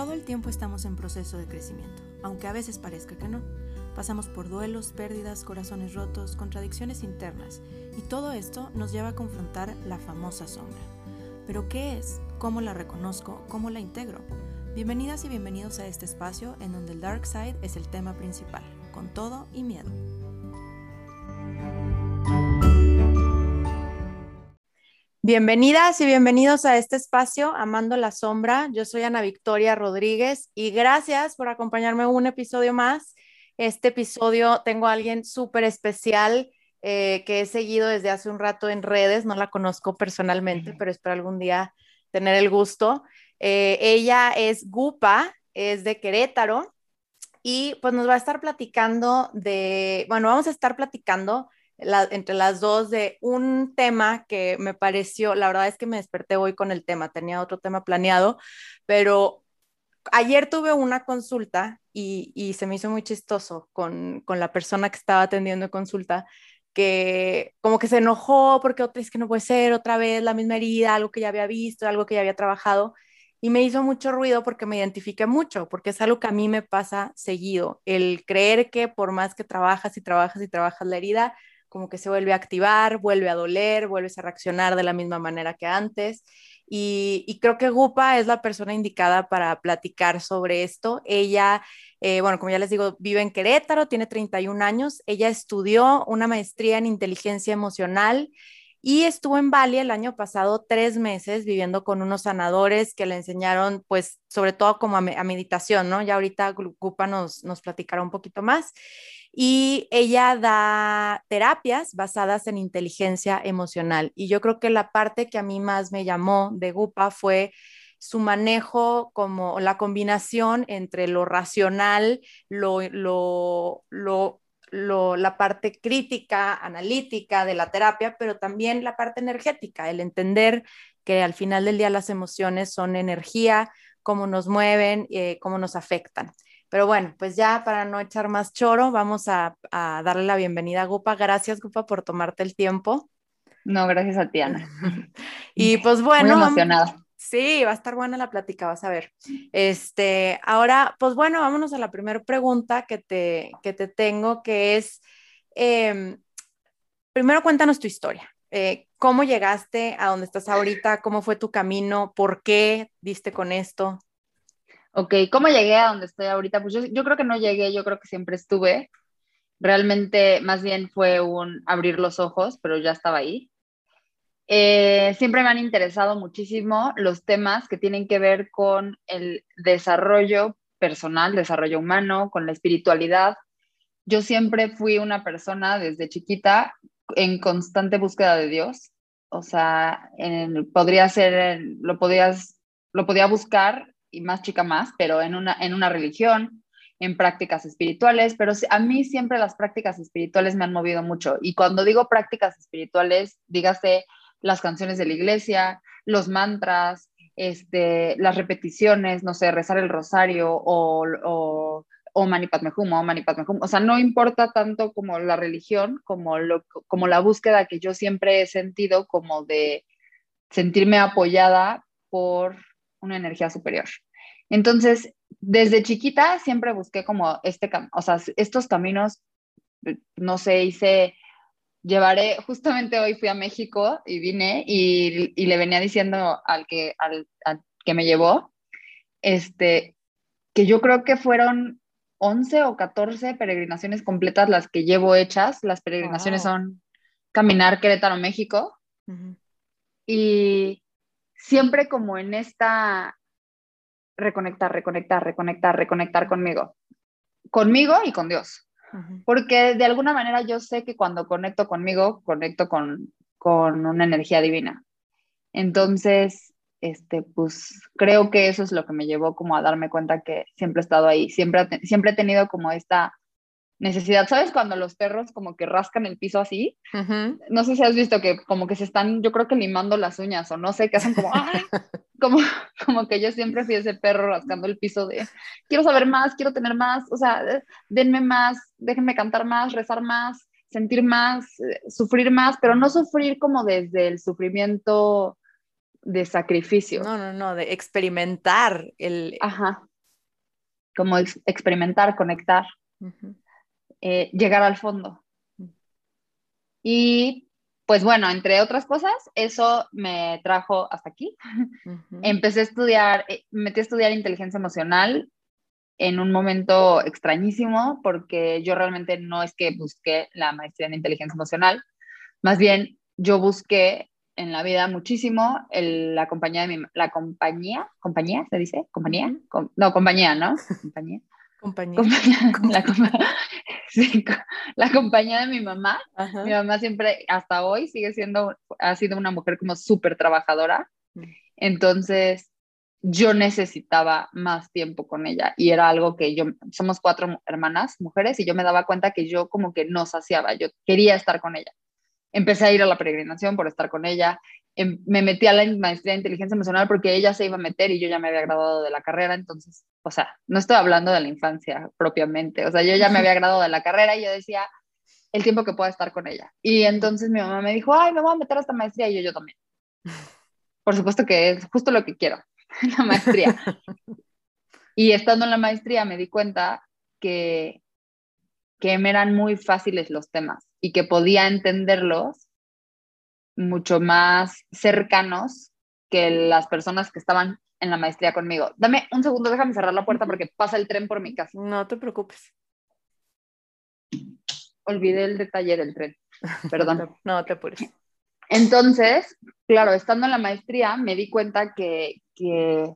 Todo el tiempo estamos en proceso de crecimiento, aunque a veces parezca que no. Pasamos por duelos, pérdidas, corazones rotos, contradicciones internas, y todo esto nos lleva a confrontar la famosa sombra. ¿Pero qué es? ¿Cómo la reconozco? ¿Cómo la integro? Bienvenidas y bienvenidos a este espacio en donde el Dark Side es el tema principal, con todo y miedo. Bienvenidas y bienvenidos a este espacio Amando la Sombra. Yo soy Ana Victoria Rodríguez y gracias por acompañarme un episodio más. Este episodio tengo a alguien súper especial eh, que he seguido desde hace un rato en redes, no la conozco personalmente, pero espero algún día tener el gusto. Eh, ella es Gupa, es de Querétaro y pues nos va a estar platicando de, bueno, vamos a estar platicando entre las dos de un tema que me pareció, la verdad es que me desperté hoy con el tema, tenía otro tema planeado, pero ayer tuve una consulta y, se me hizo muy chistoso con, con, la persona que estaba atendiendo consulta, que como que se enojó porque otra es que no puede ser otra vez la misma herida, algo que ya había visto, algo que ya había trabajado. Y me hizo mucho ruido porque me identifiqué mucho, porque es algo que a mí me pasa seguido, el creer que por más que trabajas y trabajas y trabajas la herida, como que se vuelve a activar, vuelve a doler, vuelves a reaccionar de la misma manera que antes. Y, creo que Gupa es la persona indicada para platicar sobre esto. Ella, eh, bueno, como ya les digo, vive en Querétaro, tiene 31 años. Ella estudió una maestría en inteligencia emocional y estuvo en Bali el año pasado tres meses viviendo con unos sanadores que le enseñaron, pues, sobre todo como a, meditación, ¿no? Ya ahorita Gupa nos, nos platicará un poquito más y ella da terapias basadas en inteligencia emocional. Y yo creo que la parte que a mí más me llamó de Gupa fue su manejo como la combinación entre lo racional, lo, la parte crítica, analítica de la terapia, pero también la parte energética, el entender que al final del día las emociones son energía, cómo nos mueven, eh, cómo nos afectan. Pero bueno, pues ya para no echar más choro, vamos a, darle la bienvenida a Gupa. Gracias, Gupa, por tomarte el tiempo. No, gracias a ti, Ana. y pues bueno. Muy emocionada. Sí, va a estar buena la plática, vas a ver. Este, ahora, pues bueno, vámonos a la primera pregunta que te, que te tengo, que es, em, primero cuéntanos tu historia. Eh, ¿Cómo llegaste a donde estás ahorita? ¿Cómo fue tu camino? ¿Por qué diste con esto? Ok, ¿cómo llegué a donde estoy ahorita? Pues yo, creo que no llegué, yo creo que siempre estuve. Realmente más bien fue un abrir los ojos, pero ya estaba ahí. Eh, siempre me han interesado muchísimo los temas que tienen que ver con el desarrollo personal, desarrollo humano, con la espiritualidad. Yo siempre fui una persona desde chiquita en constante búsqueda de Dios. O sea, podría ser, lo podías, lo podía buscar y más chica más, pero en una, en una religión, en prácticas espirituales, pero a mí siempre las prácticas espirituales me han movido mucho. Y cuando digo prácticas espirituales, dígase las canciones de la iglesia, los mantras, este, las repeticiones, no sé, rezar el rosario o, o, o Manipatmehum, o Manipatmehum. O sea, no importa tanto como la religión, como, lo, como la búsqueda que yo siempre he sentido como de sentirme apoyada por una energía superior. Entonces, desde chiquita siempre busqué como este, o sea, estos caminos, no sé, hice, llevaré, justamente hoy fui a México y vine y, y le venía diciendo al que, al, que me llevó, este, que yo creo que fueron 11 o 14 peregrinaciones completas las que llevo hechas. Las peregrinaciones son caminar Querétaro, México. Y siempre como en esta reconectar, reconectar, reconectar, reconectar conmigo, conmigo y con Dios. Porque de alguna manera yo sé que cuando conecto conmigo, conecto con, con una energía divina. Entonces, este, pues creo que eso es lo que me llevó como a darme cuenta que siempre he estado ahí, siempre, siempre he tenido como esta necesidad. ¿Sabes cuando los perros como que rascan el piso así? No sé si has visto que como que se están, yo creo que limando las uñas o no sé, que hacen como, como, como que yo siempre fui ese perro rascando el piso de, quiero saber más, quiero tener más, o sea, denme más, déjenme cantar más, rezar más, sentir más, eh, sufrir más, pero no sufrir como desde el sufrimiento de sacrificio. No, no, no, de experimentar el, como experimentar, conectar, eh, llegar al fondo. Y pues bueno, entre otras cosas, eso me trajo hasta aquí. Empecé a estudiar, eh, me metí a estudiar inteligencia emocional en un momento extrañísimo porque yo realmente no es que busqué la maestría en inteligencia emocional, más bien yo busqué en la vida muchísimo la compañía de mi, la compañía, compañía se dice, compañía, no, compañía, ¿no? Compañía. Compañía. La, compañía de mi mamá. Mi mamá siempre, hasta hoy, sigue siendo, ha sido una mujer como súper trabajadora. Mm. Entonces, yo necesitaba más tiempo con ella y era algo que yo, somos cuatro hermanas, mujeres, y yo me daba cuenta que yo como que no saciaba, yo quería estar con ella empecé a ir a la peregrinación por estar con ella, me metí a la maestría de inteligencia emocional porque ella se iba a meter y yo ya me había graduado de la carrera, entonces, o sea, no estoy hablando de la infancia propiamente, o sea, yo ya me había graduado de la carrera y yo decía el tiempo que pueda estar con ella. Y entonces mi mamá me dijo, ay, me voy a meter a esta maestría y yo, yo también. Por supuesto que es justo lo que quiero, la maestría. y estando en la maestría me di cuenta que, que me eran muy fáciles los temas y que podía entenderlos mucho más cercanos que las personas que estaban en la maestría conmigo. Dame un segundo, déjame cerrar la puerta porque pasa el tren por mi casa. No te preocupes. Olvidé el detalle del tren. Perdón. no te apures. Entonces, claro, estando en la maestría me di cuenta que, que,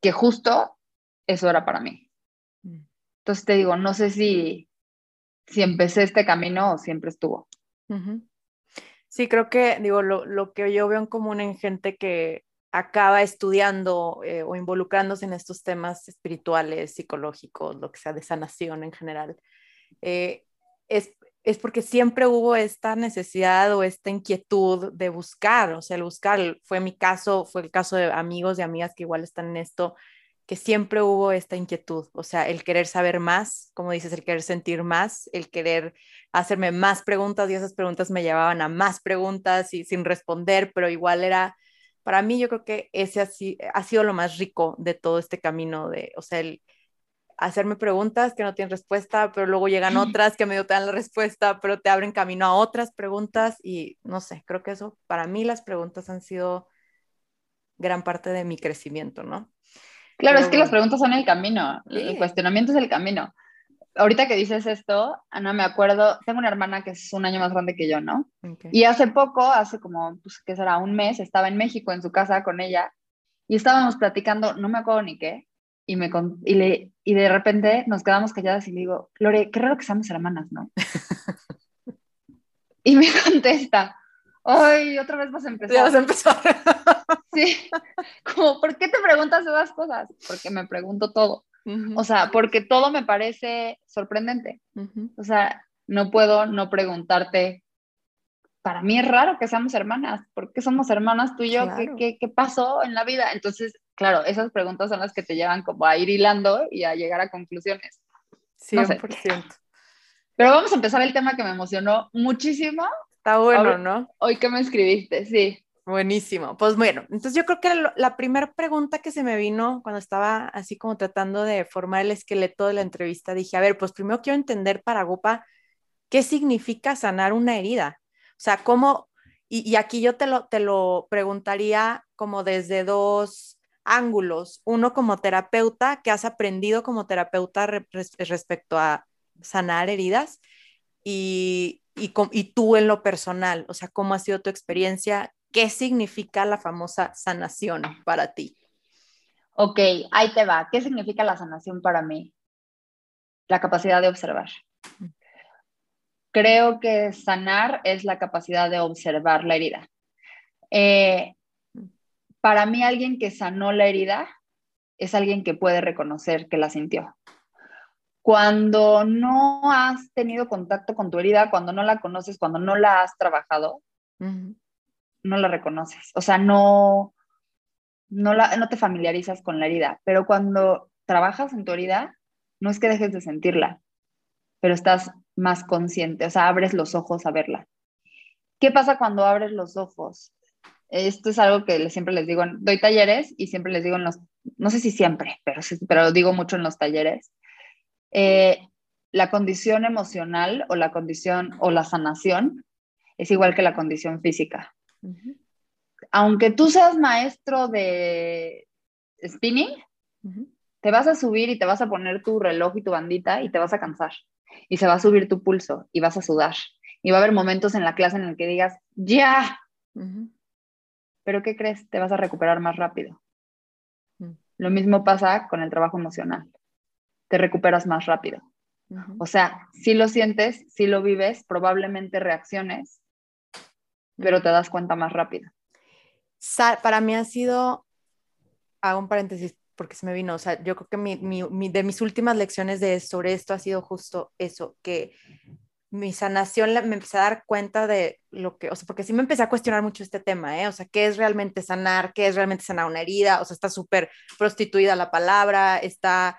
que justo eso era para mí. Mm. Entonces te digo, no sé si, si empecé este camino o siempre estuvo. Sí, creo que, digo, lo, que yo veo en común en gente que acaba estudiando eh, o involucrándose en estos temas espirituales, psicológicos, lo que sea, de sanación en general, eh, es, es porque siempre hubo esta necesidad o esta inquietud de buscar, o sea, el buscar fue mi caso, fue el caso de amigos y amigas que igual están en esto, que siempre hubo esta inquietud, o sea, el querer saber más, como dices, el querer sentir más, el querer hacerme más preguntas y esas preguntas me llevaban a más preguntas y sin responder, pero igual era, para mí yo creo que ese ha sido lo más rico de todo este camino de, o sea, el hacerme preguntas que no tienen respuesta, pero luego llegan otras que medio te dan la respuesta, pero te abren camino a otras preguntas y no sé, creo que eso, para mí las preguntas han sido gran parte de mi crecimiento, ¿no? Claro, es que las preguntas son el camino, el cuestionamiento es el camino. Ahorita que dices esto, Ana, me acuerdo, tengo una hermana que es un año más grande que yo, ¿no? Y hace poco, hace como, pues, ¿qué será? Un mes, estaba en México en su casa con ella y estábamos platicando, no me acuerdo ni qué, y, me, y, le, y de repente nos quedamos calladas y le digo, Lore, qué raro que seamos hermanas, ¿no? y me contesta, ay, otra vez vas a empezar. Ya vas a empezar. Sí, como, ¿por qué te preguntas esas cosas? Porque me pregunto todo. O sea, porque todo me parece sorprendente. O sea, no puedo no preguntarte. Para mí es raro que seamos hermanas. ¿Por qué somos hermanas tú y yo? ¿Qué, qué, pasó en la vida? Entonces, claro, esas preguntas son las que te llevan como a ir hilando y a llegar a conclusiones. 100%. Pero vamos a empezar el tema que me emocionó muchísimo. Está bueno, ¿no? Hoy que me escribiste, sí. Buenísimo. Pues bueno, entonces yo creo que la, primera pregunta que se me vino cuando estaba así como tratando de formar el esqueleto de la entrevista, dije, a ver, pues primero quiero entender para Gopa qué significa sanar una herida. O sea, cómo, y, aquí yo te lo, te lo preguntaría como desde dos ángulos. Uno como terapeuta, que has aprendido como terapeuta respecto a sanar heridas y, y, y, tú en lo personal, o sea, cómo ha sido tu experiencia ¿Qué significa la famosa sanación para ti? Ok, ahí te va. ¿Qué significa la sanación para mí? La capacidad de observar. Creo que sanar es la capacidad de observar la herida. Eh, para mí, alguien que sanó la herida es alguien que puede reconocer que la sintió. Cuando no has tenido contacto con tu herida, cuando no la conoces, cuando no la has trabajado, no la reconoces, o sea, no, no, la, no te familiarizas con la herida, pero cuando trabajas en tu herida, no es que dejes de sentirla, pero estás más consciente, o sea, abres los ojos a verla. ¿Qué pasa cuando abres los ojos? Esto es algo que siempre les digo, doy talleres y siempre les digo en no sé si siempre, pero, pero digo mucho en los talleres, eh, la condición emocional o la condición o la sanación es igual que la condición física. Aunque tú seas maestro de spinning, te vas a subir y te vas a poner tu reloj y tu bandita y te vas a cansar. Y se va a subir tu pulso y vas a sudar. Y va a haber momentos en la clase en el que digas, ya. Pero ¿qué crees? Te vas a recuperar más rápido. Mm. Lo mismo pasa con el trabajo emocional. Te recuperas más rápido. O sea, si lo sientes, si lo vives, probablemente reacciones, pero te das cuenta más rápido. Para mí ha sido, hago un paréntesis porque se me vino, o sea, yo creo que mi, de mis últimas lecciones de, sobre esto ha sido justo eso, que mi sanación me empecé a dar cuenta de lo que, o sea, porque sí me empecé a cuestionar mucho este tema, ¿eh? O sea, ¿qué es realmente sanar? ¿Qué es realmente sanar una herida? O sea, está súper prostituida la palabra, está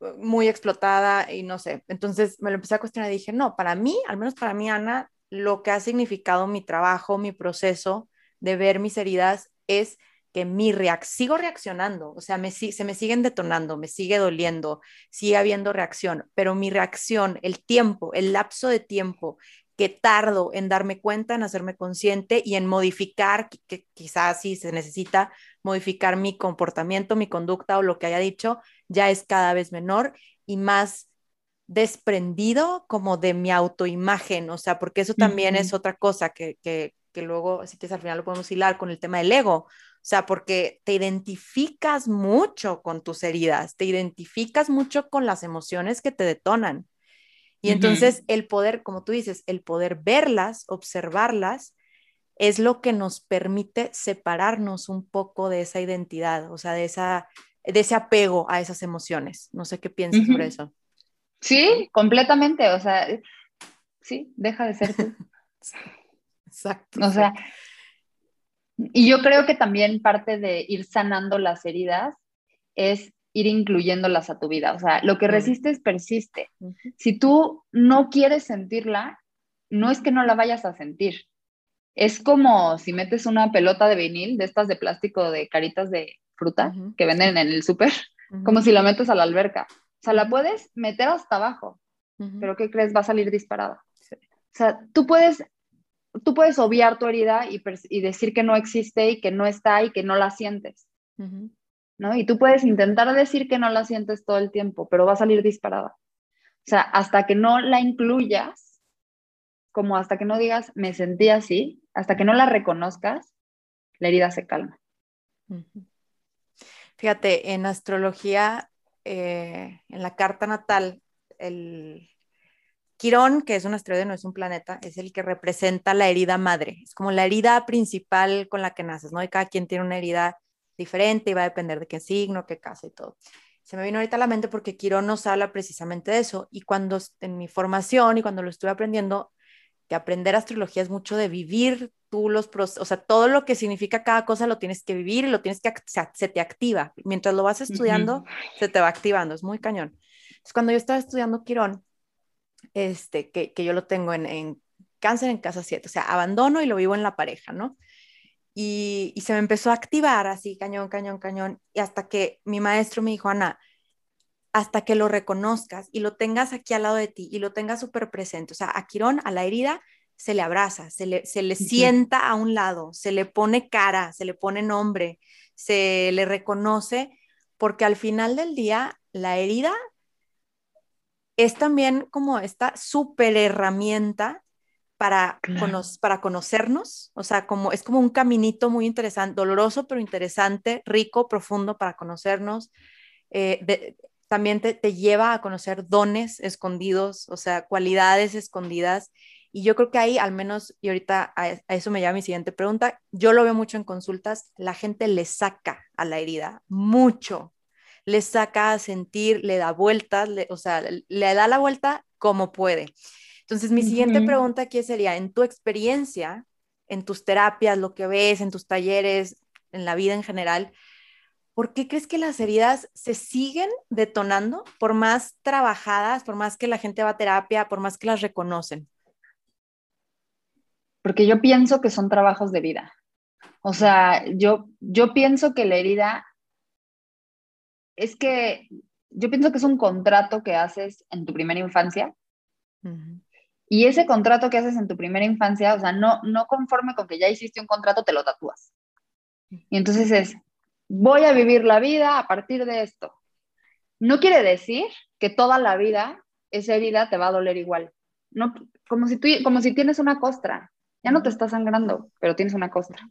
uh, muy explotada y no sé. Entonces me lo empecé a cuestionar y dije, no, para mí, al menos para mí, Ana, lo que ha significado mi trabajo, mi proceso de ver mis heridas es que mi reac sigo reaccionando, o sea, me, se me siguen detonando, me sigue doliendo, sigue habiendo reacción, pero mi reacción, el tiempo, el lapso de tiempo que tardo en darme cuenta, en hacerme consciente y en modificar, que, quizás si se necesita modificar mi comportamiento, mi conducta o lo que haya dicho, ya es cada vez menor y más desprendido como de mi autoimagen, o sea, porque eso también es otra cosa que, que, que luego, así que al final lo podemos hilar con el tema del ego, o sea, porque te identificas mucho con tus heridas, te identificas mucho con las emociones que te detonan. Y entonces el poder, como tú dices, el poder verlas, observarlas, es lo que nos permite separarnos un poco de esa identidad, o sea, de, esa, de ese apego a esas emociones. No sé qué piensas sobre eso. Sí, completamente, o sea, sí, deja de ser tú. Exacto. O sea, y yo creo que también parte de ir sanando las heridas es ir incluyéndolas a tu vida. O sea, lo que resistes persiste. Si tú no quieres sentirla, no es que no la vayas a sentir. Es como si metes una pelota de vinil, de estas de plástico de caritas de fruta que venden en el súper, como si la metes a la alberca. O sea, la puedes meter hasta abajo, pero ¿qué crees? Va a salir disparada. O sea, tú puedes tú puedes obviar tu herida y, decir que no existe y que no está y que no la sientes, ¿no? Y tú puedes intentar decir que no la sientes todo el tiempo, pero va a salir disparada. O sea, hasta que no la incluyas, como hasta que no digas, me sentí así, hasta que no la reconozcas, la herida se calma. Fíjate, en astrología, eh, en la carta natal, el, Quirón, que es un asteroide, no es un planeta, es el que representa la herida madre. Es como la herida principal con la que naces, ¿no? Y cada quien tiene una herida diferente y va a depender de qué signo, qué casa y todo. Se me vino ahorita a la mente porque Quirón nos habla precisamente de eso. Y cuando en mi formación y cuando lo estuve aprendiendo, que aprender astrología es mucho de vivir tú los o sea, todo lo que significa cada cosa lo tienes que vivir y lo tienes que, se, te activa. Mientras lo vas estudiando, se te va activando, es muy cañón. Entonces, cuando yo estaba estudiando Quirón, este, que, yo lo tengo en, cáncer en casa 7, o sea, abandono y lo vivo en la pareja, ¿no? Y, se me empezó a activar así, cañón, cañón, cañón, y hasta que mi maestro me dijo, Ana, hasta que lo reconozcas y lo tengas aquí al lado de ti y lo tengas súper presente, o sea, a Quirón, a la herida, se le abraza, se le, se le sienta a un lado, se le pone cara, se le pone nombre, se le reconoce, porque al final del día, la herida es también como esta súper herramienta para, para conocernos, o sea, como, es como un caminito muy interesante, doloroso, pero interesante, rico, profundo para conocernos. Eh, también te, lleva a conocer dones escondidos, o sea, cualidades escondidas. Y yo creo que ahí, al menos, y ahorita a, a eso me lleva mi siguiente pregunta, yo lo veo mucho en consultas, la gente le saca a la herida mucho, le saca a sentir, le da vueltas, o sea, le da la vuelta como puede. Entonces, mi siguiente pregunta aquí sería, en tu experiencia, en tus terapias, lo que ves, en tus talleres, en la vida en general, ¿por qué crees que las heridas se siguen detonando por más trabajadas, por más que la gente va a terapia, por más que las reconocen? Porque yo pienso que son trabajos de vida. O sea, yo, yo pienso que la herida es que yo pienso que es un contrato que haces en tu primera infancia. Y ese contrato que haces en tu primera infancia, o sea, no, no conforme con que ya hiciste un contrato, te lo tatúas. Y entonces es, voy a vivir la vida a partir de esto. No quiere decir que toda la vida esa herida te va a doler igual. No, como, si tú, como si tienes una costra. Ya no te está sangrando, pero tienes una costra.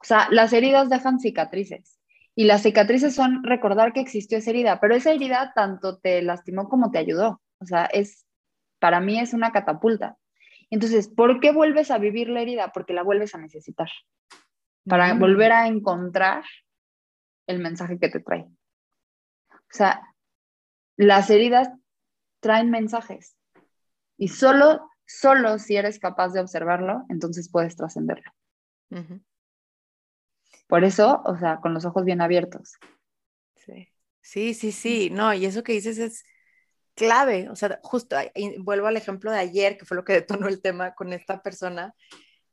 O sea, las heridas dejan cicatrices. Y las cicatrices son recordar que existió esa herida, pero esa herida tanto te lastimó como te ayudó. O sea, es, para mí es una catapulta. Entonces, ¿por qué vuelves a vivir la herida? Porque la vuelves a necesitar. Para volver a encontrar el mensaje que te trae. O sea, las heridas traen mensajes y solo, solo si eres capaz de observarlo, entonces puedes trascenderlo. Por eso, o sea, con los ojos bien abiertos. Sí. sí, sí, sí, no, y eso que dices es clave, o sea, justo, vuelvo al ejemplo de ayer, que fue lo que detonó el tema con esta persona,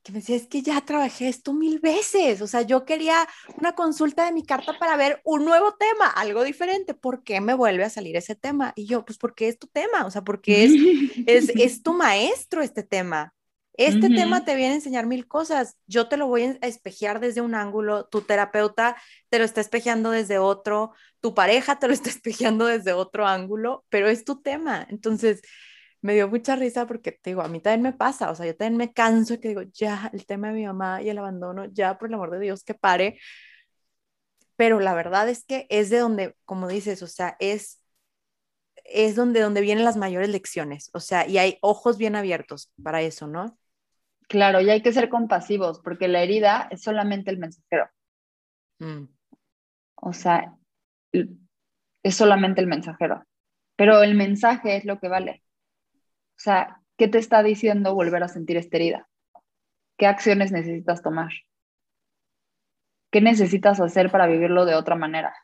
que me decía, es que ya trabajé esto mil veces, o sea, yo quería una consulta de mi carta para ver un nuevo tema, algo diferente, ¿por qué me vuelve a salir ese tema? Y yo, pues porque es tu tema, o sea, porque es, es, es tu maestro este tema. Este tema te viene a enseñar mil cosas. Yo te lo voy a espejear desde un ángulo, tu terapeuta te lo está espejeando desde otro, tu pareja te lo está espejeando desde otro ángulo, pero es tu tema. Entonces, me dio mucha risa porque te digo, a mí también me pasa, o sea, yo también me canso que digo, ya, el tema de mi mamá y el abandono, ya, por el amor de Dios, que pare. Pero la verdad es que es de donde, como dices, o sea, es es donde, donde vienen las mayores lecciones, o sea, y hay ojos bien abiertos para eso, ¿no? Claro, y hay que ser compasivos, porque la herida es solamente el mensajero. Mm. O sea, es solamente el mensajero, pero el mensaje es lo que vale. O sea, ¿qué te está diciendo volver a sentir esta herida? ¿Qué acciones necesitas tomar? ¿Qué necesitas hacer para vivirlo de otra manera?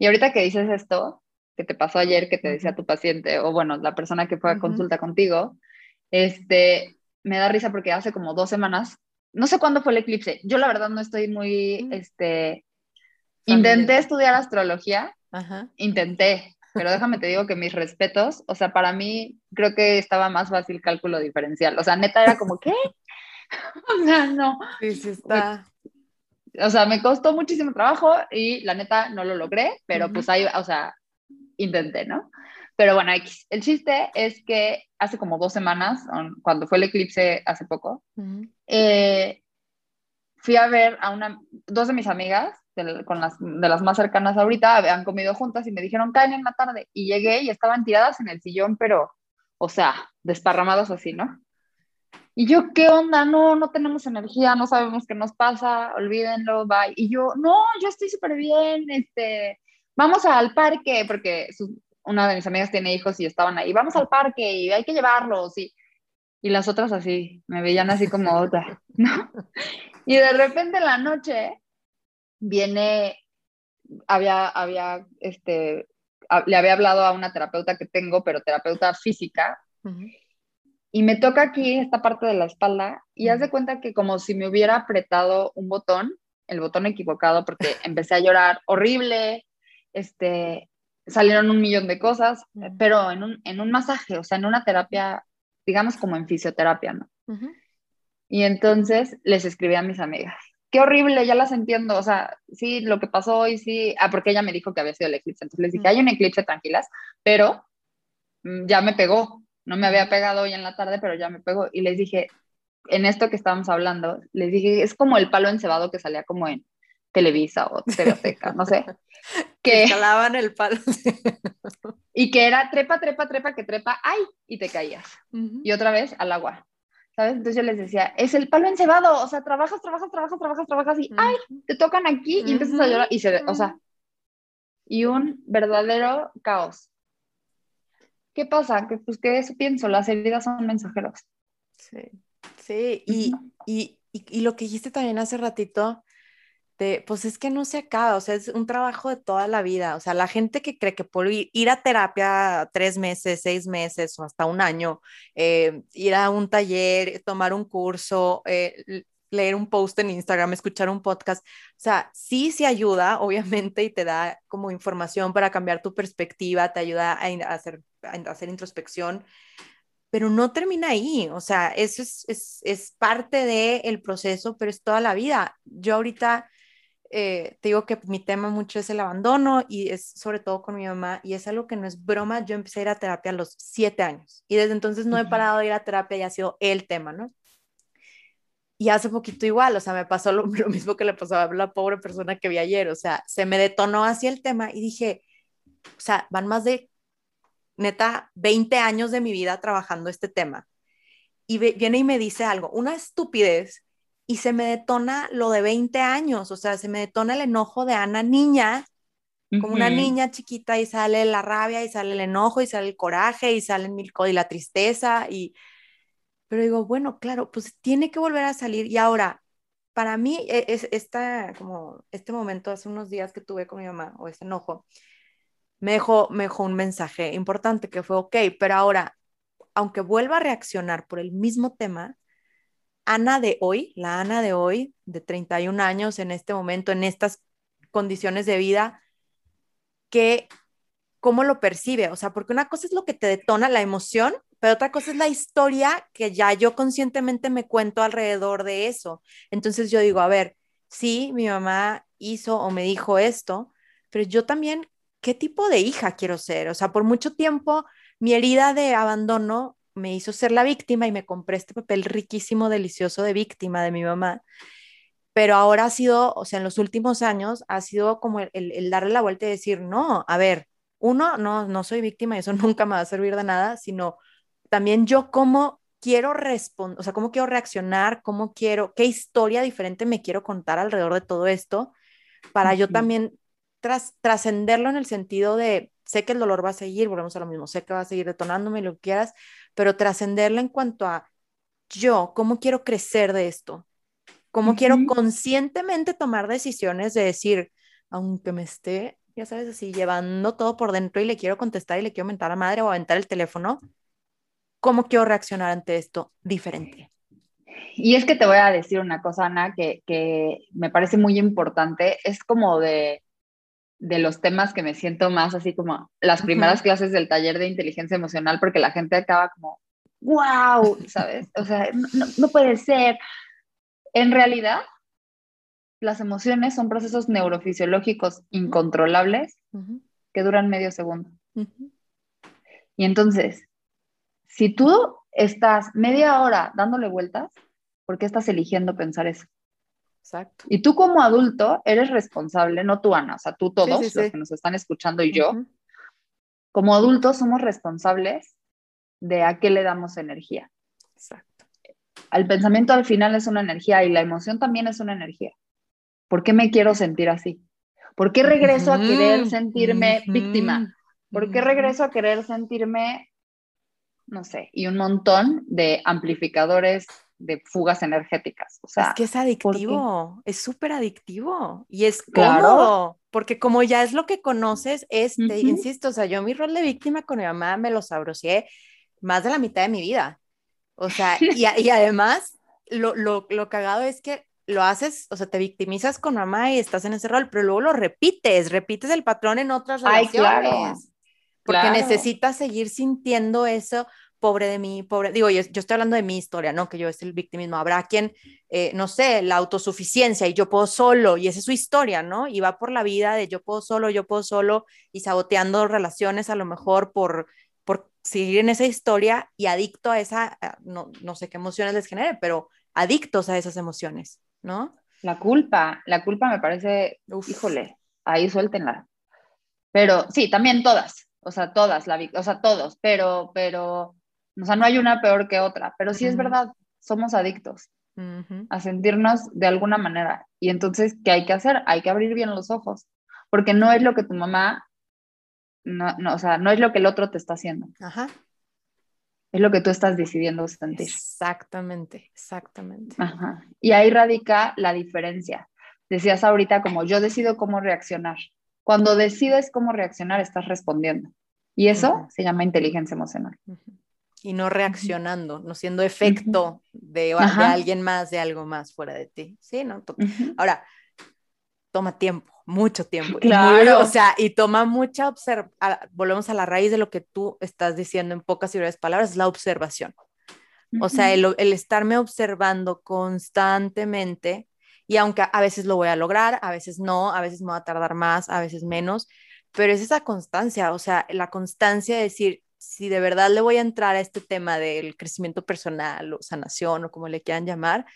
Y ahorita que dices esto, que te pasó ayer, que te decía tu paciente, o bueno, la persona que fue a consulta contigo, este, me da risa porque hace como dos semanas, no sé cuándo fue el eclipse, yo la verdad no estoy muy, este, intenté estudiar astrología, intenté, pero déjame te digo que mis respetos, o sea, para mí creo que estaba más fácil cálculo diferencial, o sea, neta era como, ¿qué? o sea, no. Sí, sí está. O sea, me costó muchísimo trabajo y la neta no lo logré, pero pues ahí, o sea, intenté, ¿no? Pero bueno, el chiste es que hace como dos semanas, cuando fue el eclipse hace poco, eh, fui a ver a una, dos de mis amigas de, con las, de las más cercanas ahorita habían comido juntas y me dijeron, caen en la tarde. Y llegué y estaban tiradas en el sillón, pero, o sea, desparramadas así, ¿no? Y yo, ¿qué onda? No, no tenemos energía, no sabemos qué nos pasa, olvídenlo, bye. Y yo, no, yo estoy súper bien, este, vamos al parque, porque una de mis amigas tiene hijos y estaban ahí, vamos al parque y hay que llevarlos. Y, y las otras así, me veían así como otra, ¿no? Y de repente en la noche viene, había, había, este, le había hablado a una terapeuta que tengo, pero terapeuta física, y me toca aquí esta parte de la espalda, y haz de cuenta que como si me hubiera apretado un botón, el botón equivocado, porque empecé a llorar horrible, este, salieron un millón de cosas, pero en un, en un masaje, o sea, en una terapia, digamos como en fisioterapia, ¿no? Y entonces les escribí a mis amigas qué horrible, ya las entiendo, o sea, sí, lo que pasó hoy, sí, ah, porque ella me dijo que había sido el eclipse, entonces les dije, hay un eclipse, tranquilas, pero mm, ya me pegó, no me había pegado hoy en la tarde, pero ya me pegó, y les dije, en esto que estábamos hablando, les dije, es como el palo encebado que salía como en Televisa o Teleteca, no sé. Que escalaban el palo. y que era trepa, trepa, trepa, que trepa, ¡ay! Y te caías. Y otra vez al agua. ¿Sabes? Entonces yo les decía, es el palo encebado, o sea, trabajas, trabajas, trabajas, trabajas, trabajas y, ay, te tocan aquí y empiezas a llorar y se, o sea, y un verdadero caos. ¿Qué pasa? Que pues que eso pienso, las heridas son mensajeros. Sí, sí, y, y, y lo que dijiste también hace ratito, pues es que no se acaba, o sea, es un trabajo de toda la vida, o sea, la gente que cree que por ir, a terapia tres meses, seis meses o hasta un año, eh, ir a un taller, tomar un curso, eh, leer un post en Instagram, escuchar un podcast. O sea, sí, sí ayuda, obviamente, y te da como información para cambiar tu perspectiva, te ayuda a, hacer, a hacer introspección, pero no termina ahí. O sea, eso es, es, es parte del proceso, pero es toda la vida. Yo ahorita eh, te digo que mi tema mucho es el abandono y es sobre todo con mi mamá y es algo que no es broma. Yo empecé a ir a terapia a los siete años y desde entonces no he parado de ir a terapia y ha sido el tema, ¿no? Y hace poquito igual, o sea, me pasó lo, lo, mismo que le pasó a la pobre persona que vi ayer, o sea, se me detonó así el tema y dije, o sea, van más de, neta, 20 años de mi vida trabajando este tema. Y viene y me dice algo, una estupidez y se me detona lo de 20 años, o sea, se me detona el enojo de Ana niña, como una niña chiquita y sale la rabia y sale el enojo y sale el coraje y sale el y la tristeza y pero digo, bueno, claro, pues tiene que volver a salir y ahora para mí e, es esta como este momento hace unos días que tuve con mi mamá o ese enojo me dejó, me dejó un mensaje importante que fue ok, pero ahora aunque vuelva a reaccionar por el mismo tema, Ana de hoy, la Ana de hoy, de 31 años en este momento, en estas condiciones de vida, que cómo lo percibe, o sea, porque una cosa es lo que te detona la emoción, pero otra cosa es la historia que ya yo conscientemente me cuento alrededor de eso. Entonces yo digo, a ver, sí, mi mamá hizo o me dijo esto, pero yo también, ¿qué tipo de hija quiero ser? O sea, por mucho tiempo mi herida de abandono me hizo ser la víctima y me compré este papel riquísimo, delicioso de víctima de mi mamá. Pero ahora ha sido, o sea, en los últimos años ha sido como el, darle la vuelta y decir, no, a ver, uno, no, no soy víctima y eso nunca me va a servir de nada, sino también yo cómo quiero responder, o sea, cómo quiero reaccionar, cómo quiero, qué historia diferente me quiero contar alrededor de todo esto, para yo también tras, trascenderlo en el sentido de, sé que el dolor va a seguir, volvemos a lo mismo, sé que va a seguir detonándome, lo que quieras, pero trascenderlo en cuanto a yo, cómo quiero crecer de esto, cómo quiero conscientemente tomar decisiones de decir, aunque me esté, ya sabes, así llevando todo por dentro y le quiero contestar y le quiero mentar a madre o aventar el teléfono, ¿cómo quiero reaccionar ante esto diferente? Y es que te voy a decir una cosa, Ana, que, que me parece muy importante. Es como de, de los temas que me siento más así como las primeras clases del taller de inteligencia emocional, porque la gente acaba como, wow, ¿sabes? O sea, no, puede ser. En realidad, las emociones son procesos neurofisiológicos incontrolables que duran medio segundo. Y entonces, si tú estás media hora dándole vueltas, ¿por qué estás eligiendo pensar eso? Exacto. Y tú como adulto eres responsable, no tú, Ana, o sea, tú todos los que nos están escuchando y yo, como adultos somos responsables de a qué le damos energía. Exacto. El pensamiento al final es una energía y la emoción también es una energía. ¿Por qué me quiero sentir así? ¿Por qué regreso a querer sentirme víctima? ¿Por qué regreso a querer sentirme, no sé, y un montón de amplificadores de fugas energéticas. O sea, es que es adictivo, es súper adictivo y es cómodo, porque como ya es lo que conoces, este, insisto, o sea, yo mi rol de víctima con mi mamá me lo sabrosé más de la mitad de mi vida. O sea, y, y además, lo, lo, lo cagado es que lo haces, o sea, te victimizas con mamá y estás en ese rol, pero luego lo repites, repites el patrón en otras relaciones. Ay, claro. Porque necesitas seguir sintiendo eso, pobre de mí, pobre, digo, yo, estoy hablando de mi historia, ¿no? Que yo es el victimismo. Habrá quien, eh, no sé, la autosuficiencia y yo puedo solo, y esa es su historia, ¿no? Y va por la vida de yo puedo solo, yo puedo solo, y saboteando relaciones a lo mejor por, por seguir en esa historia y adicto a esa, no, no sé qué emociones les genere, pero adictos a esas emociones, ¿no? La culpa, la culpa me parece, híjole, ahí suéltenla. Pero sí, también todas, o sea, todas, la, o sea, todos, pero, pero o sea, no hay una peor que otra, pero sí es verdad, somos adictos a sentirnos de alguna manera. Y entonces, ¿qué hay que hacer? Hay que abrir bien los ojos, porque no es lo que tu mamá, no, no, o sea, no es lo que el otro te está haciendo. Ajá. Es lo que tú estás decidiendo sentir. Exactamente, exactamente. Ajá. Y ahí radica la diferencia. Decías ahorita como yo decido cómo reaccionar. Cuando decides cómo reaccionar, estás respondiendo. Y eso se llama inteligencia emocional. Y no reaccionando, no siendo efecto de, alguien más, de algo más fuera de ti. Sí, ¿no? Ahora, toma tiempo, mucho tiempo. Claro. o sea, y toma mucha observación. Volvemos a la raíz de lo que tú estás diciendo en pocas y breves palabras, la observación. O sea, el, el, estarme observando constantemente, y aunque a veces lo voy a lograr, a veces no, a veces me va a tardar más, a veces menos, pero es esa constancia, o sea, la constancia de decir, si de verdad le voy a entrar a este tema del crecimiento personal o sanación o como le quieran llamar,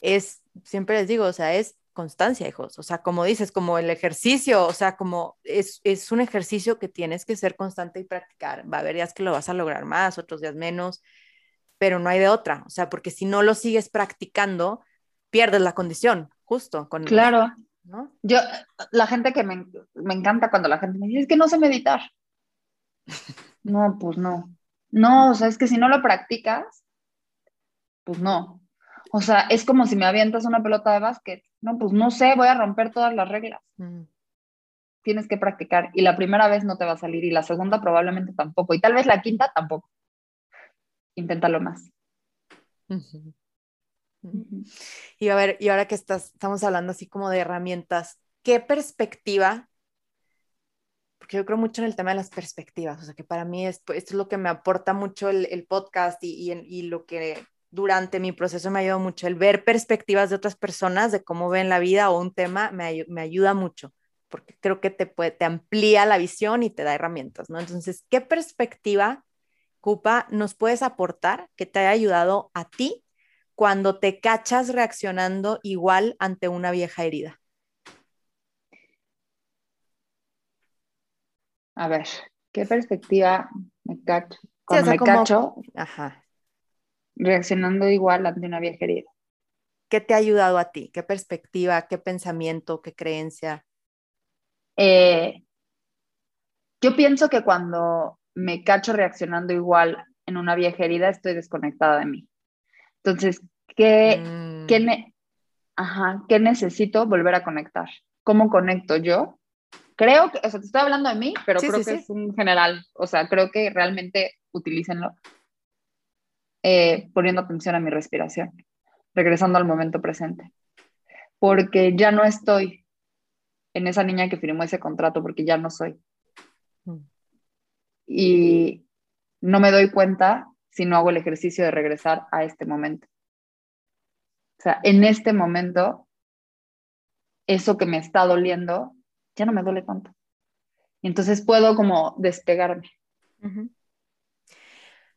es, siempre les digo, o sea, es constancia, hijos. O sea, como dices, como el ejercicio, o sea, como es, es un ejercicio que tienes que ser constante y practicar. Va a haber días que lo vas a lograr más, otros días menos, pero no hay de otra. O sea, porque si no lo sigues practicando, pierdes la condición, justo. Con, claro. ¿no? Yo, la gente que me, me encanta cuando la gente me dice, es que no sé meditar. No, pues no. No, o sea, es que si no lo practicas, pues no. O sea, es como si me avientas una pelota de básquet. No, pues no sé, voy a romper todas las reglas. Mm. Tienes que practicar. Y la primera vez no te va a salir y la segunda probablemente tampoco. Y tal vez la quinta tampoco. Inténtalo más. Y a ver, y ahora que estás, estamos hablando así como de herramientas, ¿qué perspectiva porque yo creo mucho en el tema de las perspectivas, o sea que para mí esto, esto es lo que me aporta mucho el, podcast y, lo que durante mi proceso me ayudado mucho, el ver perspectivas de otras personas, de cómo ven la vida o un tema, me, me ayuda mucho, porque creo que te, puede, te amplía la visión y te da herramientas, ¿no? Entonces, ¿qué perspectiva, Cupa, nos puedes aportar que te haya ayudado a ti cuando te cachas reaccionando igual ante una vieja herida? A ver, ¿qué perspectiva me cacho? Cuando me cacho, reaccionando igual ante una vieja herida. ¿Qué te ha ayudado a ti? ¿Qué perspectiva, qué pensamiento, qué creencia? Eh, yo pienso que cuando me cacho reaccionando igual en una vieja herida, estoy desconectada de mí. Entonces, ¿qué, mm. ¿qué, ¿qué necesito volver a conectar? ¿Cómo conecto yo creo que, o sea, te estoy hablando de mí, pero creo que es un general, o sea, creo que realmente utilícenlo eh, poniendo atención a mi respiración, regresando al momento presente, porque ya no estoy en esa niña que firmó ese contrato, porque ya no soy. Mm. Y no me doy cuenta si no hago el ejercicio de regresar a este momento. O sea, en este momento, eso que me está doliendo ya no me duele tanto. Y entonces puedo como despegarme.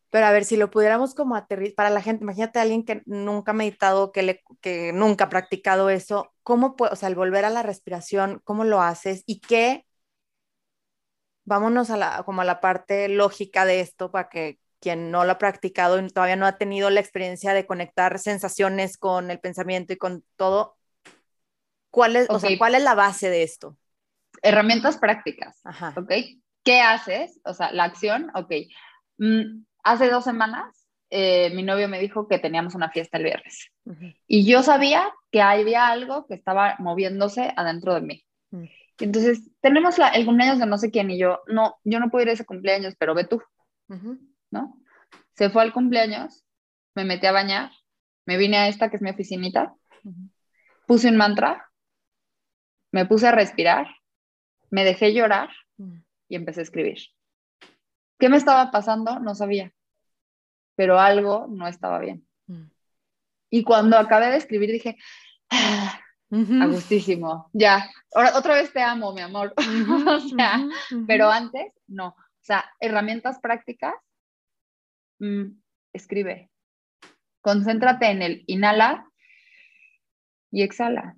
Pero a ver, si lo pudiéramos como aterrizar, para la gente, imagínate a alguien que nunca ha meditado, que, le, que nunca ha practicado eso, ¿cómo puede, o sea, el volver a la respiración, cómo lo haces y qué, vámonos a la, como a la parte lógica de esto para que quien no lo ha practicado y todavía no ha tenido la experiencia de conectar sensaciones con el pensamiento y con todo, ¿cuál es, o sea, ¿cuál es la base de esto? Herramientas prácticas, ¿ok? ¿Qué haces? O sea, la acción, ok. Mm, hace dos semanas eh, mi novio me dijo que teníamos una fiesta el viernes y yo sabía que había algo que estaba moviéndose adentro de mí. Entonces, tenemos la, el cumpleaños de no sé quién y yo, no, yo no puedo ir a ese cumpleaños, pero ve tú, ¿no? Se fue al cumpleaños, me metí a bañar, me vine a esta que es mi oficinita, puse un mantra, me puse a respirar me dejé llorar mm. y empecé a escribir. ¿Qué me estaba pasando? No sabía, pero algo no estaba bien. Mm. Y cuando acabé de escribir dije, ah, gustísimo, ya, ahora otra vez te amo, mi amor. o sea, pero antes no. O sea, herramientas prácticas, mm, escribe. Concéntrate en el inhala y exhala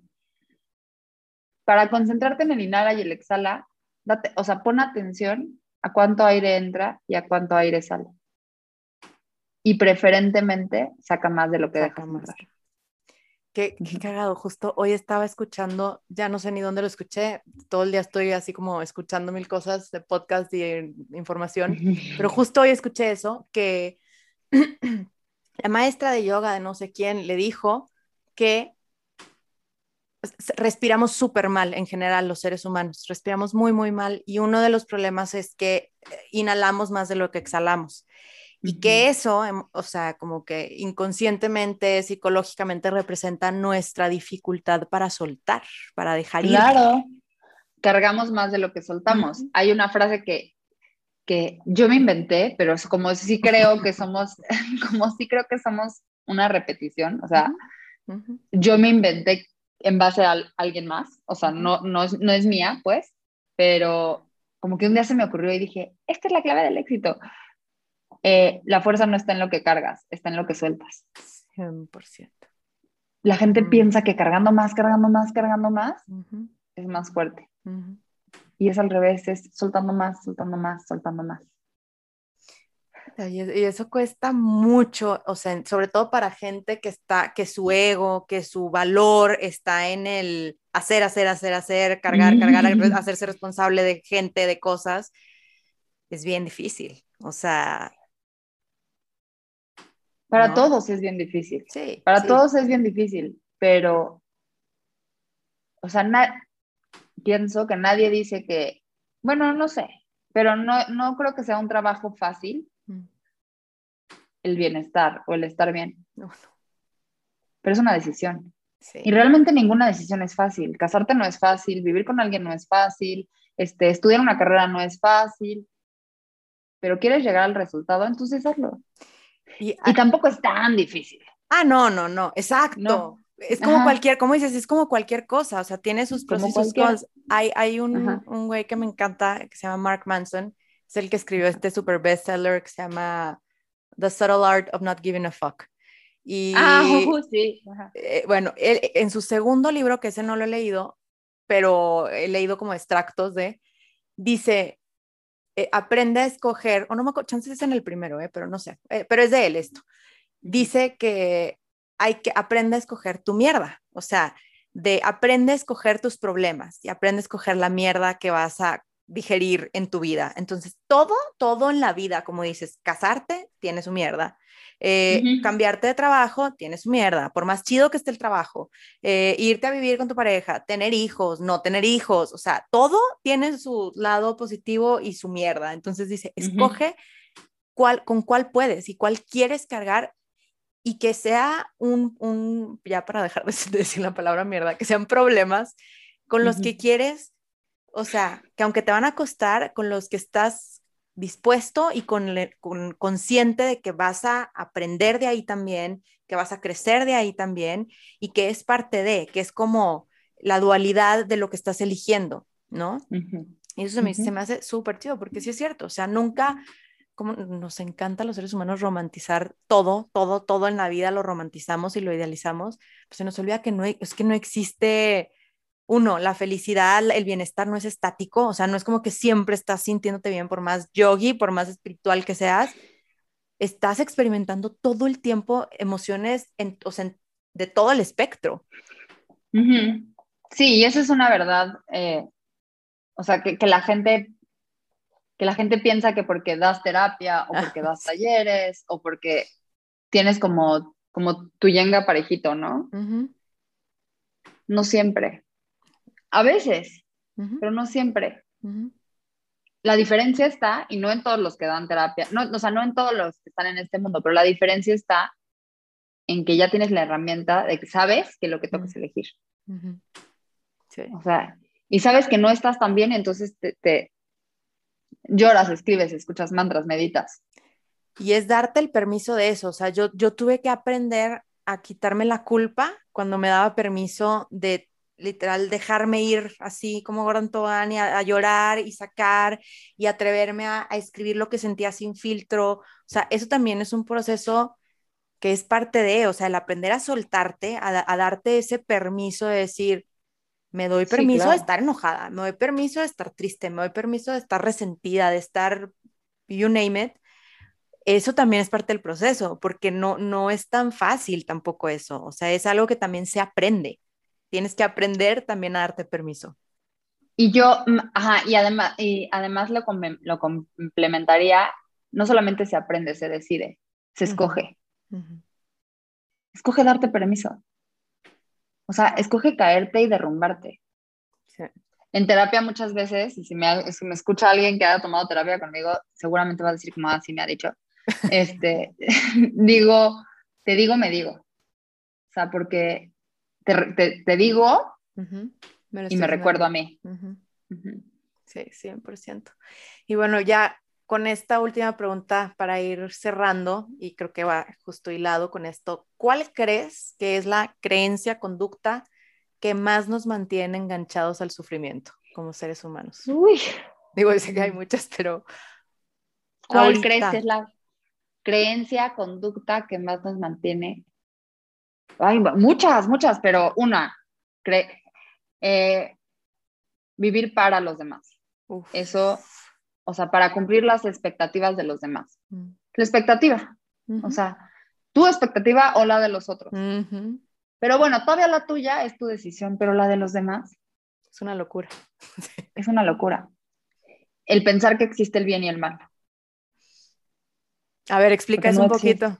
para concentrarte en el inhala y el exhala, date, o sea, pon atención a cuánto aire entra y a cuánto aire sale. Y preferentemente saca más de lo que deja más. Qué, qué, cagado, justo hoy estaba escuchando, ya no sé ni dónde lo escuché, todo el día estoy así como escuchando mil cosas de podcast y información, pero justo hoy escuché eso, que la maestra de yoga de no sé quién le dijo que respiramos súper mal en general los seres humanos, respiramos muy, muy mal y uno de los problemas es que eh, inhalamos más de lo que exhalamos. y que eso, em, o sea, como que inconscientemente, psicológicamente representa nuestra dificultad para soltar, para dejar ir. Claro, cargamos más de lo que soltamos. Hay una frase que, que yo me inventé, pero es como si creo que somos, como si creo que somos una repetición, o sea, yo me inventé en base a alguien más, o sea, no, no, es, no es mía, pues, pero como que un día se me ocurrió y dije, esta es la clave del éxito. Eh, la fuerza no está en lo que cargas, está en lo que sueltas. 100%. La gente piensa que cargando más, cargando más, cargando más, es más fuerte. Y es al revés, es soltando más, soltando más, soltando más. Y eso cuesta mucho, o sea, sobre todo para gente que está, que su ego, que su valor está en el hacer, hacer, hacer, hacer, cargar, cargar, hacerse responsable de gente, de cosas, es bien difícil. O sea. Para todos es bien difícil. Sí. Para todos es bien difícil, pero, o sea, pienso que nadie dice que, bueno, no sé, pero no, no creo que sea un trabajo fácil el bienestar o el estar bien. Pero es una decisión. Y realmente ninguna decisión es fácil. Casarte no es fácil, vivir con alguien no es fácil, este, estudiar una carrera no es fácil, pero quieres llegar al resultado, entonces hazlo. Y, tampoco es tan difícil. Ah, no, no, no, exacto. Es como cualquier, como dices, es como cualquier cosa, o sea, tiene sus pros y sus cons. Hay, hay un, un güey que me encanta, que se llama Mark Manson, es el que escribió este super bestseller que se llama The Subtle Art of Not Giving a Fuck. Y ah, sí. Eh, bueno, en su segundo libro, que ese no lo he leído, pero he leído como extractos de, dice, eh, aprende a escoger, o no me acuerdo, chances es en el primero, eh, pero no sé, pero es de él esto. Dice que hay que aprende a escoger tu mierda, o sea, de aprende a escoger tus problemas y aprende a escoger la mierda que vas a digerir en tu vida. Entonces, todo, todo en la vida, como dices, casarte tiene su mierda, eh, cambiarte de trabajo tiene su mierda, por más chido que esté el trabajo, eh, irte a vivir con tu pareja, tener hijos, no tener hijos, o sea, todo tiene su lado positivo y su mierda. Entonces dice, escoge cuál, con cuál puedes y cuál quieres cargar y que sea un, un, ya para dejar de decir la palabra mierda, que sean problemas con los que quieres o sea, que aunque te van a costar, con los que estás dispuesto y con, consciente de que vas a aprender de ahí también, que vas a crecer de ahí también y que es parte de, que es como la dualidad de lo que estás eligiendo, ¿no? Y eso se me, se me hace súper chido, porque sí es cierto, o sea, nunca, como nos encanta a los seres humanos romantizar todo, todo, todo en la vida lo romantizamos y lo idealizamos, pues se nos olvida que no, es que no existe uno, la felicidad, el bienestar no es estático, o sea, no es como que siempre estás sintiéndote bien por más yogi, por más espiritual que seas, estás experimentando todo el tiempo emociones en, o sea, de todo el espectro. Sí, y eso es una verdad, eh, o sea, que, la gente que la gente piensa que porque das terapia o porque das talleres o porque tienes como, como tu yenga parejito, ¿no? No siempre. A veces, pero no siempre. La diferencia está, y no en todos los que dan terapia, no, o sea, no en todos los que están en este mundo, pero la diferencia está en que ya tienes la herramienta de que sabes que lo que toca es elegir. O sea, y sabes que no estás tan bien, entonces te, te, lloras, escribes, escuchas mantras, meditas. Y es darte el permiso de eso. O sea, yo, yo tuve que aprender a quitarme la culpa cuando me daba permiso de literal dejarme ir así como Gordon Toani a, llorar y sacar y atreverme a, escribir lo que sentía sin filtro. O sea, eso también es un proceso que es parte de, o sea, el aprender a soltarte, a, darte ese permiso de decir, me doy permiso de estar enojada, me doy permiso de estar triste, me doy permiso de estar resentida, de estar, you name it. Eso también es parte del proceso, porque no, no es tan fácil tampoco eso, o sea, es algo que también se aprende tienes que aprender también a darte permiso. Y yo, mm, ajá, y además, y además lo, lo complementaría, no solamente se aprende, se decide, se escoge. Escoge darte permiso. O sea, escoge caerte y derrumbarte. En terapia muchas veces, y si me, si me escucha alguien que haya tomado terapia conmigo, seguramente va a decir como así ah, me ha dicho. Este, digo, te digo, me digo. O sea, porque te, digo y me recuerdo a mí. Sí, 100%. Y bueno, ya con esta última pregunta para ir cerrando, y creo que va justo hilado con esto, ¿cuál crees que es la creencia, conducta que más nos mantiene enganchados al sufrimiento como seres humanos? Uy. Digo, sé que hay muchas, pero... ¿Cuál crees que es la creencia, conducta que más nos mantiene? Ay, muchas, muchas, pero una, eh, vivir para los demás. Eso, o sea, para cumplir las expectativas de los demás. Mm. La expectativa, o sea, tu expectativa o la de los otros. Pero bueno, todavía la tuya es tu decisión, pero la de los demás. Es una locura. es una locura. El pensar que existe el bien y el mal. A ver, explícase un poquito.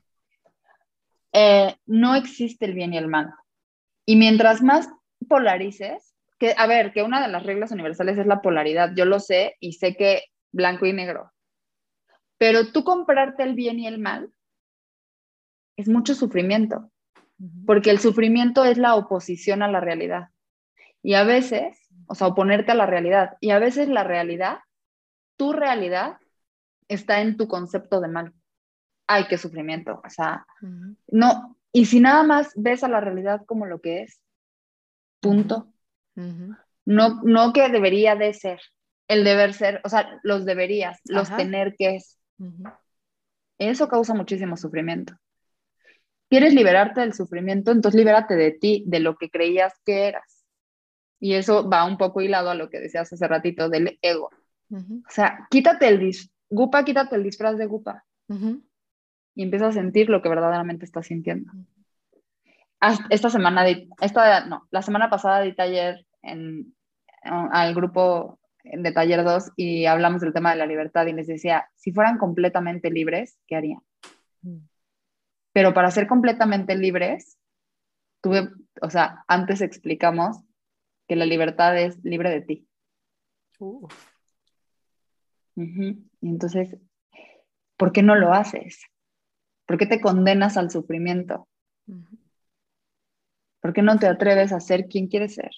Eh, no existe el bien y el mal. Y mientras más polarices, que, a ver, que una de las reglas universales es la polaridad, yo lo sé y sé que blanco y negro, pero tú comprarte el bien y el mal es mucho sufrimiento, porque el sufrimiento es la oposición a la realidad. Y a veces, o sea, oponerte a la realidad, y a veces la realidad, tu realidad, está en tu concepto de mal. Ay, qué sufrimiento. O sea, no, y si nada más ves a la realidad como lo que es, punto. No, no que debería de ser, el deber ser, o sea, los deberías, los tener que es. Eso causa muchísimo sufrimiento. ¿Quieres liberarte del sufrimiento? Entonces libérate de ti, de lo que creías que eras. Y eso va un poco hilado a lo que decías hace ratito del ego. O sea, quítate el dis gupa, quítate el disfraz de gupa. Y empieza a sentir lo que verdaderamente estás sintiendo esta semana, esta, no, la semana pasada di taller en, al grupo de taller 2 y hablamos del tema de la libertad y les decía, si fueran completamente libres, ¿qué harían? Pero para ser completamente libres, tuve, o sea, antes explicamos que la libertad es libre de ti. Y entonces, ¿por qué no lo haces? ¿Por qué te condenas al sufrimiento? ¿Por qué no te atreves a ser quien quieres ser?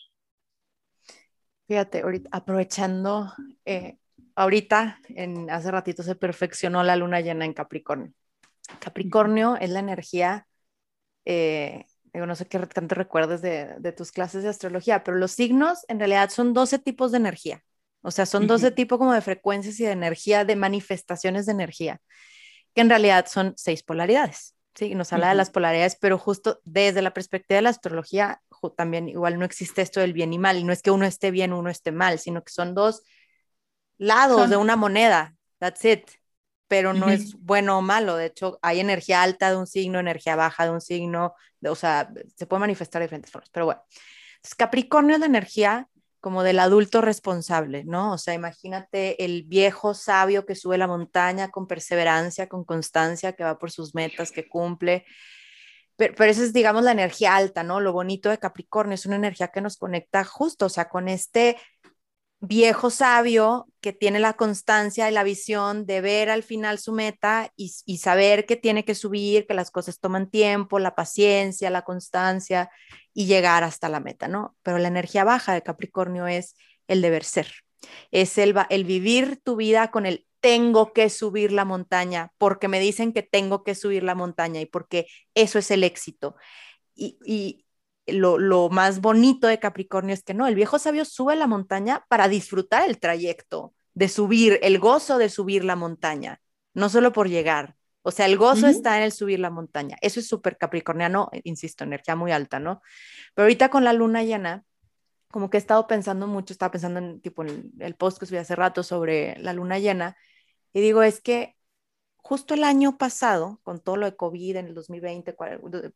Fíjate, ahorita, aprovechando, eh, ahorita, en, hace ratito se perfeccionó la luna llena en Capricornio. Capricornio es la energía, eh, no sé qué tanto recuerdes de, de, tus clases de astrología, pero los signos en realidad son 12 tipos de energía. O sea, son 12 tipos como de frecuencias y de energía, de manifestaciones de energía, que en realidad son seis polaridades. Sí, nos habla de las polaridades, pero justo desde la perspectiva de la astrología, también igual no existe esto del bien y mal, y no es que uno esté bien, uno esté mal, sino que son dos lados de una moneda, that's it, pero no es bueno o malo, de hecho hay energía alta de un signo, energía baja de un signo, o sea, se puede manifestar de diferentes formas, pero bueno, Capricornio es la energía como del adulto responsable, ¿no? O sea, imagínate el viejo sabio que sube la montaña con perseverancia, con constancia, que va por sus metas, que cumple. Pero, pero esa es, digamos, la energía alta, ¿no? Lo bonito de Capricornio es una energía que nos conecta justo, o sea, con este viejo sabio que tiene la constancia y la visión de ver al final su meta y, saber que tiene que subir, que las cosas toman tiempo, la paciencia, la constancia y llegar hasta la meta, ¿no? Pero la energía baja de Capricornio es el deber ser, es el, el vivir tu vida con el tengo que subir la montaña porque me dicen que tengo que subir la montaña y porque eso es el éxito. Y lo, lo, más bonito de Capricornio es que no, el viejo sabio sube la montaña para disfrutar el trayecto, de subir, el gozo de subir la montaña, no solo por llegar. O sea, el gozo está en el subir la montaña. Eso es súper capricorniano, insisto, energía muy alta, ¿no? Pero ahorita con la luna llena, como que he estado pensando mucho, estaba pensando en tipo en el post que subí hace rato sobre la luna llena, y digo, es que justo el año pasado, con todo lo de COVID en el 2020,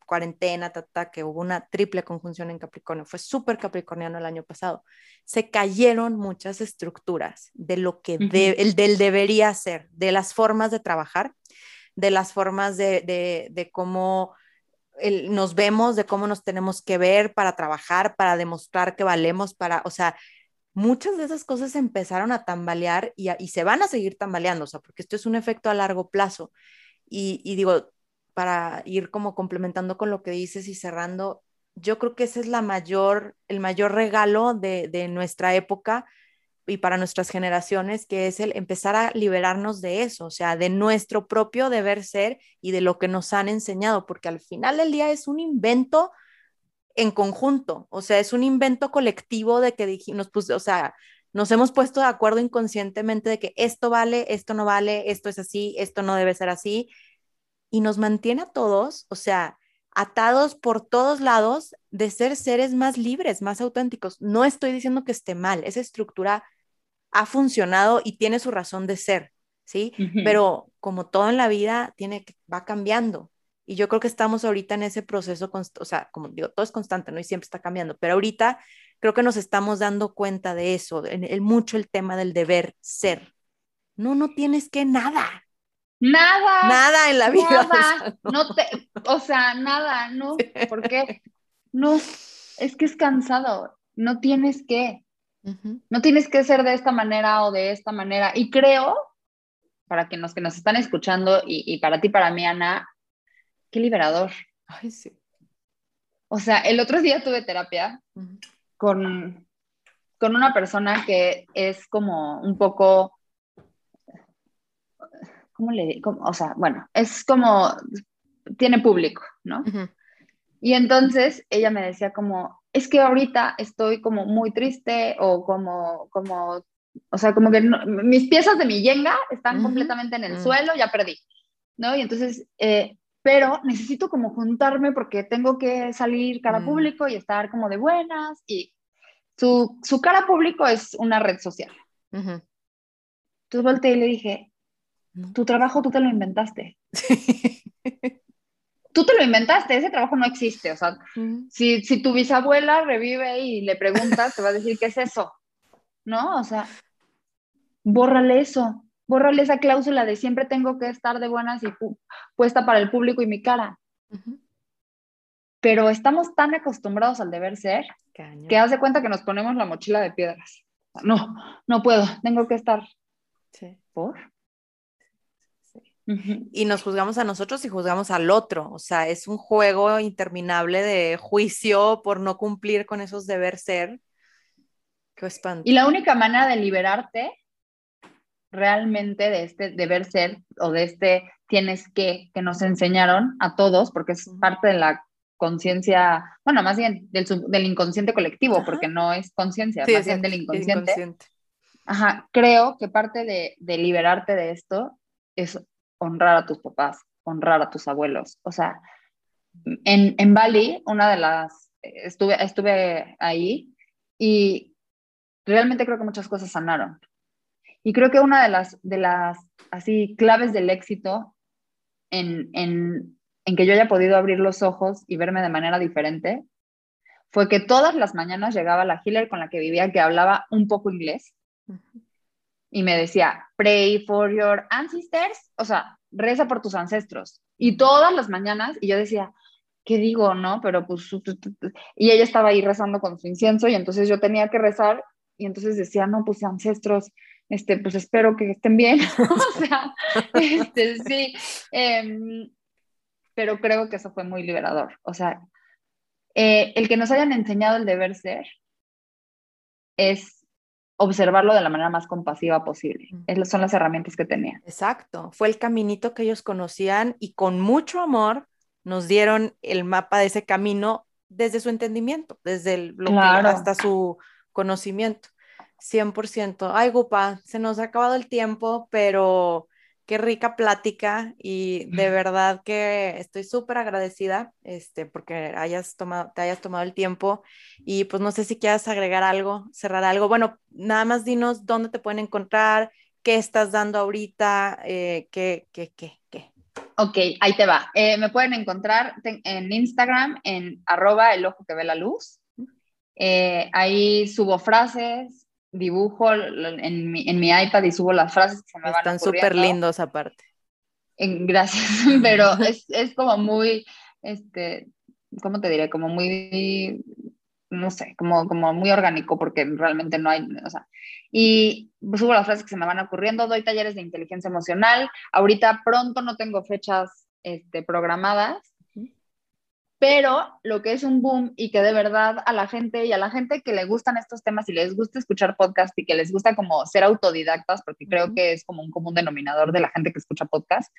cuarentena, que hubo una triple conjunción en Capricornio, fue súper capricorniano el año pasado, se cayeron muchas estructuras de lo que el del debería ser, de las formas de trabajar, de las formas de, de, cómo nos vemos, de cómo nos tenemos que ver para trabajar, para demostrar que valemos, para, o sea, muchas de esas cosas empezaron a tambalear y, se van a seguir tambaleando, o sea, porque esto es un efecto a largo plazo. Y, digo, para ir como complementando con lo que dices y cerrando, yo creo que ese es la mayor, el mayor regalo de, de nuestra época y para nuestras generaciones, que es el empezar a liberarnos de eso, o sea, de nuestro propio deber ser y de lo que nos han enseñado, porque al final del día es un invento en conjunto, o sea, es un invento colectivo de que dijimos, pues, o sea, nos hemos puesto de acuerdo inconscientemente de que esto vale, esto no vale, esto es así, esto no debe ser así, y nos mantiene a todos, o sea, atados por todos lados de ser seres más libres, más auténticos. No estoy diciendo que esté mal, esa estructura ha funcionado y tiene su razón de ser, ¿sí? Pero como todo en la vida, tiene, va cambiando. Y yo creo que estamos ahorita en ese proceso, o sea, como digo, todo es constante, ¿no? Y siempre está cambiando, pero ahorita creo que nos estamos dando cuenta de eso, en el, mucho el tema del deber ser. No, no tienes que nada. Nada. Nada en la vida. Nada. O sea, no. te, o sea, nada, no. ¿Por qué? No, es que es cansado. No tienes que. No tienes que ser de esta manera o de esta manera. Y creo, para que los que nos están escuchando y, para ti, para mí, Ana, qué liberador. Ay, sí. O sea, el otro día tuve terapia con, con una persona que es como un poco, ¿cómo le digo? O sea, bueno, es como, tiene público, ¿no? Y entonces ella me decía como, es que ahorita estoy como muy triste o como, como, o sea, como que mis piezas de mi yenga están completamente en el mm. suelo, ya perdí, ¿no? Y entonces, eh, pero necesito como juntarme porque tengo que salir cara mm. público y estar como de buenas y su, su cara público es una red social. Entonces volteé y le dije, tu trabajo tú te lo inventaste. tú te lo inventaste, ese trabajo no existe. O sea, si, si, tu bisabuela revive y le preguntas, te va a decir, ¿qué es eso? ¿No? O sea, bórrale eso, bórrale esa cláusula de siempre tengo que estar de buenas y puesta para el público y mi cara. Pero estamos tan acostumbrados al deber ser que hace cuenta que nos ponemos la mochila de piedras. No, no puedo, tengo que estar. Sí. ¿Por? Y nos juzgamos a nosotros y juzgamos al otro. O sea, es un juego interminable de juicio por no cumplir con esos deber ser. Qué espanto. Y la única manera de liberarte realmente de este deber ser o de este tienes que que nos enseñaron a todos, porque es parte de la conciencia, bueno, más bien del, del inconsciente colectivo, porque no es conciencia, más bien del inconsciente. Ajá, creo que parte de, de liberarte de esto es honrar a tus papás, honrar a tus abuelos. O sea, en, en Bali, una de las, estuve, estuve ahí y realmente creo que muchas cosas sanaron. Y creo que una de las, de las así claves del éxito en, en, en que yo haya podido abrir los ojos y verme de manera diferente fue que todas las mañanas llegaba la healer con la que vivía que hablaba un poco inglés y me decía, pray for your ancestors, o sea, reza por tus ancestros. Y todas las mañanas, y yo decía, ¿qué digo, no? Pero pues, y ella estaba ahí rezando con su incienso y entonces yo tenía que rezar y entonces decía, no, pues ancestros, este, pues espero que estén bien, o sea, este, sí, em, pero creo que eso fue muy liberador, o sea, eh, el que nos hayan enseñado el deber ser es observarlo de la manera más compasiva posible. Esas son las herramientas que tenía. Exacto, fue el caminito que ellos conocían y con mucho amor nos dieron el mapa de ese camino desde su entendimiento, desde el hasta su conocimiento. 100%. Ay, Gupa, se nos ha acabado el tiempo, pero qué rica plática y de verdad que estoy súper agradecida este, porque hayas tomado, te hayas tomado el tiempo y pues no sé si quieras agregar algo, cerrar algo. Bueno, nada más dinos dónde te pueden encontrar, qué estás dando ahorita, eh, qué, qué, qué, qué. Ok, ahí te va. Eh, me pueden encontrar en Instagram en arroba el ojo que ve la luz. Eh, ahí subo frases, dibujo en mi, en mi, iPad y subo las frases que se me Están van súper lindos aparte. gracias, pero es, es, como muy, este, ¿cómo te diré? Como muy no sé, como, como muy orgánico porque realmente no hay, o sea, y subo las frases que se me van ocurriendo, doy talleres de inteligencia emocional, ahorita pronto no tengo fechas este, programadas, pero lo que es un boom y que de verdad a la gente y a la gente que le gustan estos temas y les gusta escuchar podcast y que les gusta como ser autodidactas, porque creo que es como un común denominador de la gente que escucha podcast,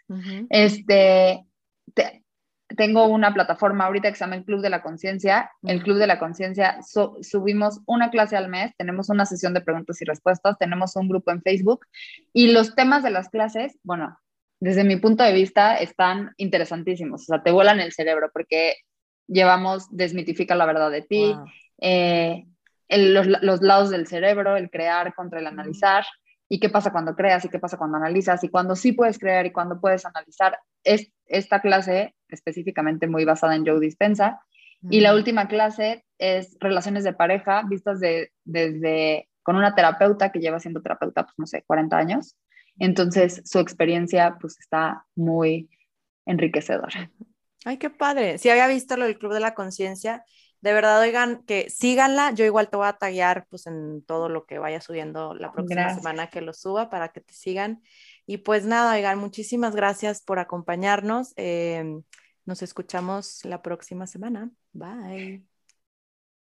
este, tengo una plataforma ahorita que se llama el Club de la Conciencia. El Club de la Conciencia subimos una clase al mes, tenemos una sesión de preguntas y respuestas, tenemos un grupo en Facebook y los temas de las clases, bueno, desde mi punto de vista están interesantísimos, o sea, te vuelan el cerebro porque llevamos desmitifica la verdad de ti, eh, los, los, lados del cerebro, el crear contra el analizar y qué pasa cuando creas y qué pasa cuando analizas y cuando sí puedes crear y cuando puedes analizar. Es esta clase específicamente muy basada en Joe Dispensa. Y la última clase es relaciones de pareja vistas de, desde con una terapeuta que lleva siendo terapeuta, pues no sé, 40 años. Entonces su experiencia pues está muy enriquecedora. Ay, qué padre. Si había visto lo del Club de la Conciencia, de verdad, oigan, que síganla. Yo igual te voy a taggear pues en todo lo que vaya subiendo la próxima semana que lo suba para que te sigan. Y pues nada, oigan, muchísimas gracias por acompañarnos. Em, nos escuchamos la próxima semana. Bye.